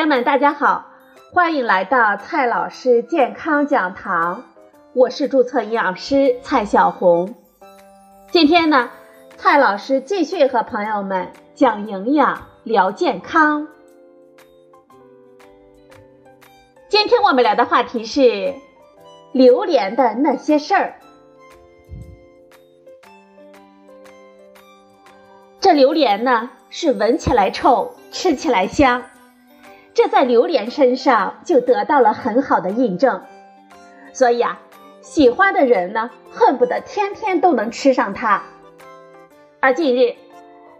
友们，大家好，欢迎来到蔡老师健康讲堂，我是注册营养师蔡小红。今天呢，蔡老师继续和朋友们讲营养、聊健康。今天我们聊的话题是榴莲的那些事儿。这榴莲呢，是闻起来臭，吃起来香。这在榴莲身上就得到了很好的印证，所以啊，喜欢的人呢，恨不得天天都能吃上它。而近日，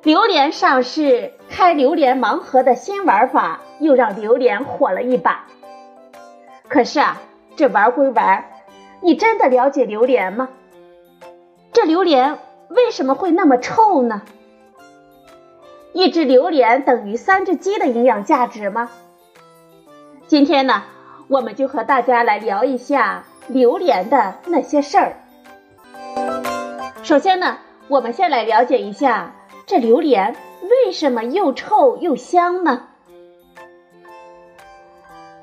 榴莲上市开榴莲盲盒的新玩法，又让榴莲火了一把。可是啊，这玩归玩，你真的了解榴莲吗？这榴莲为什么会那么臭呢？一只榴莲等于三只鸡的营养价值吗？今天呢，我们就和大家来聊一下榴莲的那些事儿。首先呢，我们先来了解一下这榴莲为什么又臭又香呢？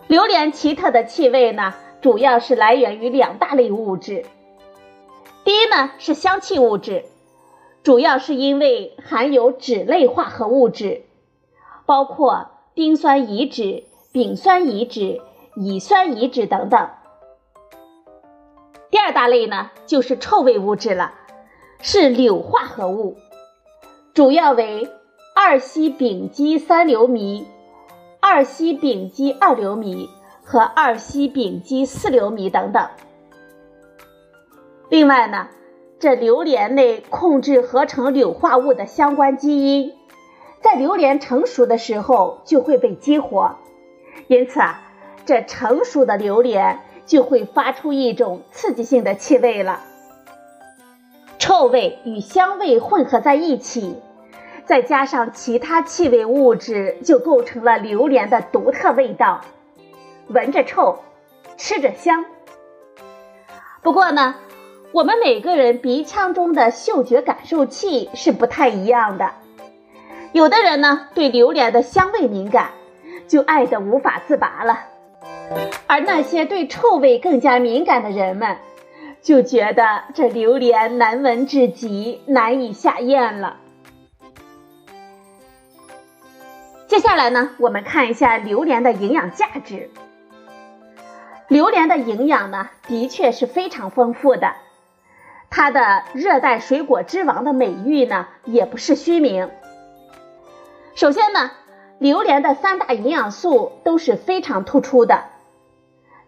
榴莲奇特的气味呢，主要是来源于两大类物质。第一呢是香气物质，主要是因为含有脂类化合物质，包括丁酸乙酯。丙酸乙酯、乙酸乙酯等等。第二大类呢，就是臭味物质了，是硫化合物，主要为二烯丙基三硫醚、二烯丙基二硫醚和二烯丙基四硫醚等等。另外呢，这榴莲内控制合成硫化物的相关基因，在榴莲成熟的时候就会被激活。因此啊，这成熟的榴莲就会发出一种刺激性的气味了。臭味与香味混合在一起，再加上其他气味物质，就构成了榴莲的独特味道。闻着臭，吃着香。不过呢，我们每个人鼻腔中的嗅觉感受器是不太一样的。有的人呢，对榴莲的香味敏感。就爱得无法自拔了，而那些对臭味更加敏感的人们，就觉得这榴莲难闻至极，难以下咽了。接下来呢，我们看一下榴莲的营养价值。榴莲的营养呢，的确是非常丰富的，它的热带水果之王的美誉呢，也不是虚名。首先呢。榴莲的三大营养素都是非常突出的。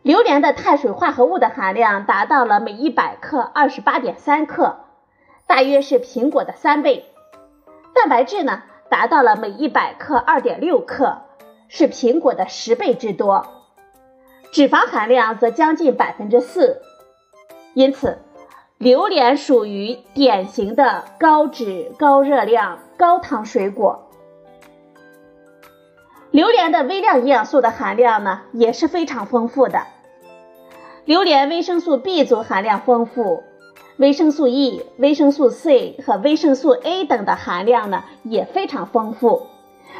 榴莲的碳水化合物的含量达到了每一百克二十八点三克，大约是苹果的三倍。蛋白质呢，达到了每一百克二点六克，是苹果的十倍之多。脂肪含量则将近百分之四，因此，榴莲属于典型的高脂、高热量、高糖水果。榴莲的微量营养素的含量呢也是非常丰富的。榴莲维生素 B 族含量丰富，维生素 E、维生素 C 和维生素 A 等的含量呢也非常丰富，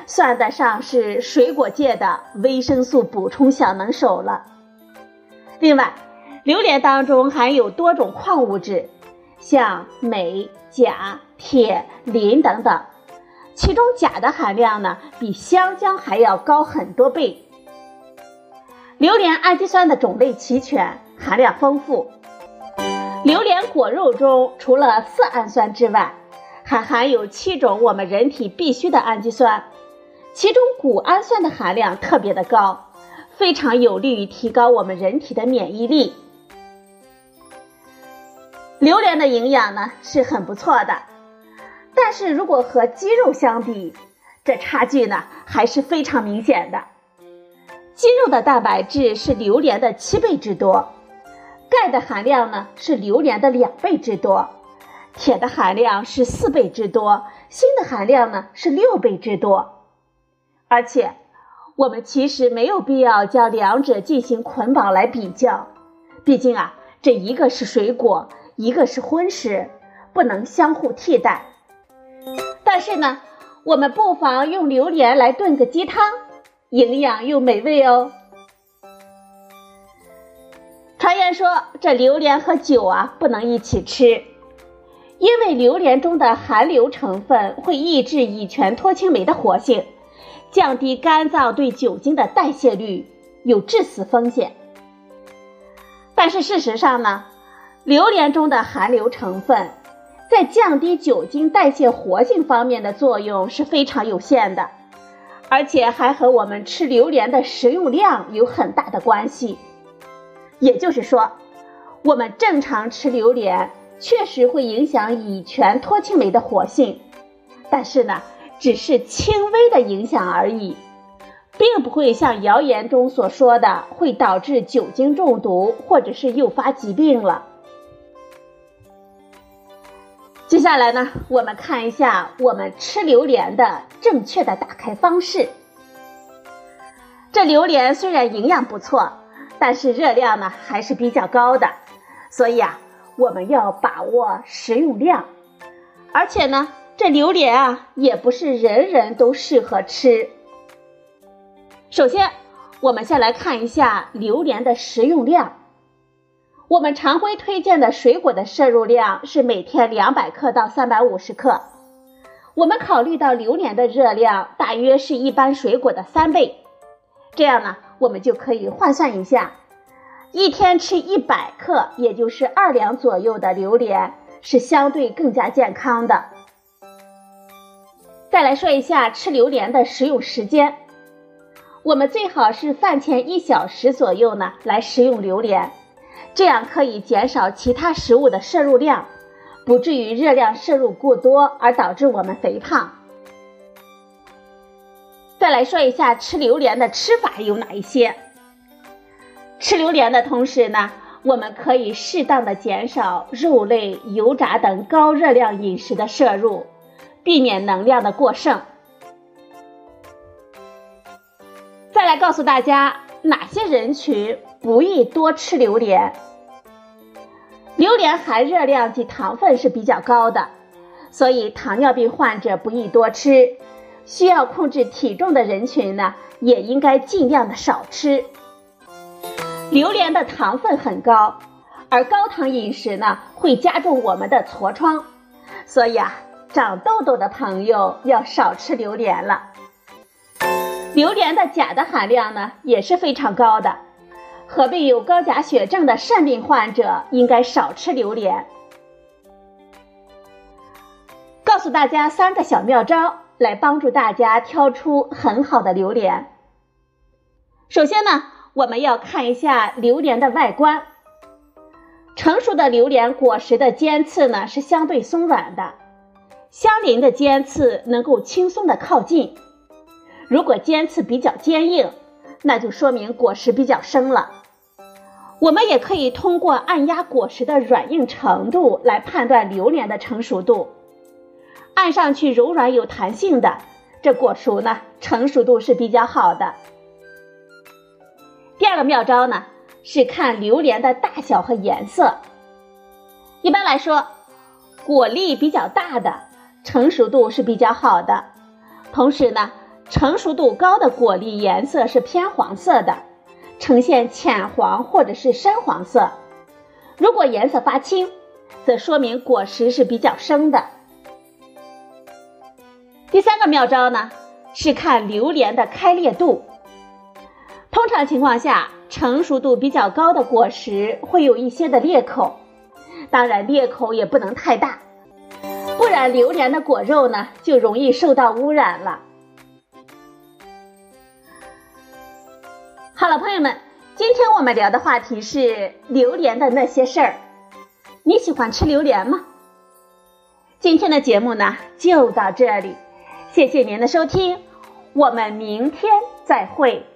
算得上是水果界的维生素补充小能手了。另外，榴莲当中含有多种矿物质，像镁、钾、铁、磷等等。其中钾的含量呢，比香蕉还要高很多倍。榴莲氨基酸的种类齐全，含量丰富。榴莲果肉中除了色氨酸之外，还含有七种我们人体必需的氨基酸，其中谷氨酸的含量特别的高，非常有利于提高我们人体的免疫力。榴莲的营养呢是很不错的。但是如果和鸡肉相比，这差距呢还是非常明显的。鸡肉的蛋白质是榴莲的七倍之多，钙的含量呢是榴莲的两倍之多，铁的含量是四倍之多，锌的含量呢是六倍之多。而且，我们其实没有必要将两者进行捆绑来比较，毕竟啊，这一个是水果，一个是荤食，不能相互替代。但是呢，我们不妨用榴莲来炖个鸡汤，营养又美味哦。传言说，这榴莲和酒啊不能一起吃，因为榴莲中的含硫成分会抑制乙醛脱氢酶的活性，降低肝脏对酒精的代谢率，有致死风险。但是事实上呢，榴莲中的含硫成分在降低酒精代谢活性方面的作用是非常有限的，而且还和我们吃榴莲的食用量有很大的关系。也就是说，我们正常吃榴莲确实会影响乙醛脱氢酶的活性，但是呢，只是轻微的影响而已，并不会像谣言中所说的会导致酒精中毒或者是诱发疾病了。接下来呢，我们看一下我们吃榴莲的正确的打开方式。这榴莲虽然营养不错。但是热量呢还是比较高的，所以啊，我们要把握食用量。而且呢，这榴莲啊也不是人人都适合吃。首先，我们先来看一下榴莲的食用量。我们常规推荐的水果的摄入量是每天两百克到三百五十克。我们考虑到榴莲的热量大约是一般水果的三倍，这样呢。我们就可以换算一下，一天吃一百克，也就是二两左右的榴莲，是相对更加健康的。再来说一下吃榴莲的食用时间，我们最好是饭前一小时左右呢来食用榴莲，这样可以减少其他食物的摄入量，不至于热量摄入过多而导致我们肥胖。再来说一下吃榴莲的吃法有哪一些？吃榴莲的同时呢，我们可以适当的减少肉类、油炸等高热量饮食的摄入，避免能量的过剩。再来告诉大家哪些人群不宜多吃榴莲。榴莲含热量及糖分是比较高的，所以糖尿病患者不宜多吃。需要控制体重的人群呢，也应该尽量的少吃。榴莲的糖分很高，而高糖饮食呢会加重我们的痤疮，所以啊，长痘痘的朋友要少吃榴莲了。榴莲的钾的含量呢也是非常高的，合并有高钾血症的肾病患者应该少吃榴莲。告诉大家三个小妙招。来帮助大家挑出很好的榴莲。首先呢，我们要看一下榴莲的外观。成熟的榴莲果实的尖刺呢是相对松软的，相邻的尖刺能够轻松的靠近。如果尖刺比较坚硬，那就说明果实比较生了。我们也可以通过按压果实的软硬程度来判断榴莲的成熟度。按上去柔软有弹性的，这果熟呢，成熟度是比较好的。第二个妙招呢，是看榴莲的大小和颜色。一般来说，果粒比较大的，成熟度是比较好的。同时呢，成熟度高的果粒颜色是偏黄色的，呈现浅黄或者是深黄色。如果颜色发青，则说明果实是比较生的。第三个妙招呢，是看榴莲的开裂度。通常情况下，成熟度比较高的果实会有一些的裂口，当然裂口也不能太大，不然榴莲的果肉呢就容易受到污染了。好了，朋友们，今天我们聊的话题是榴莲的那些事儿。你喜欢吃榴莲吗？今天的节目呢就到这里。谢谢您的收听，我们明天再会。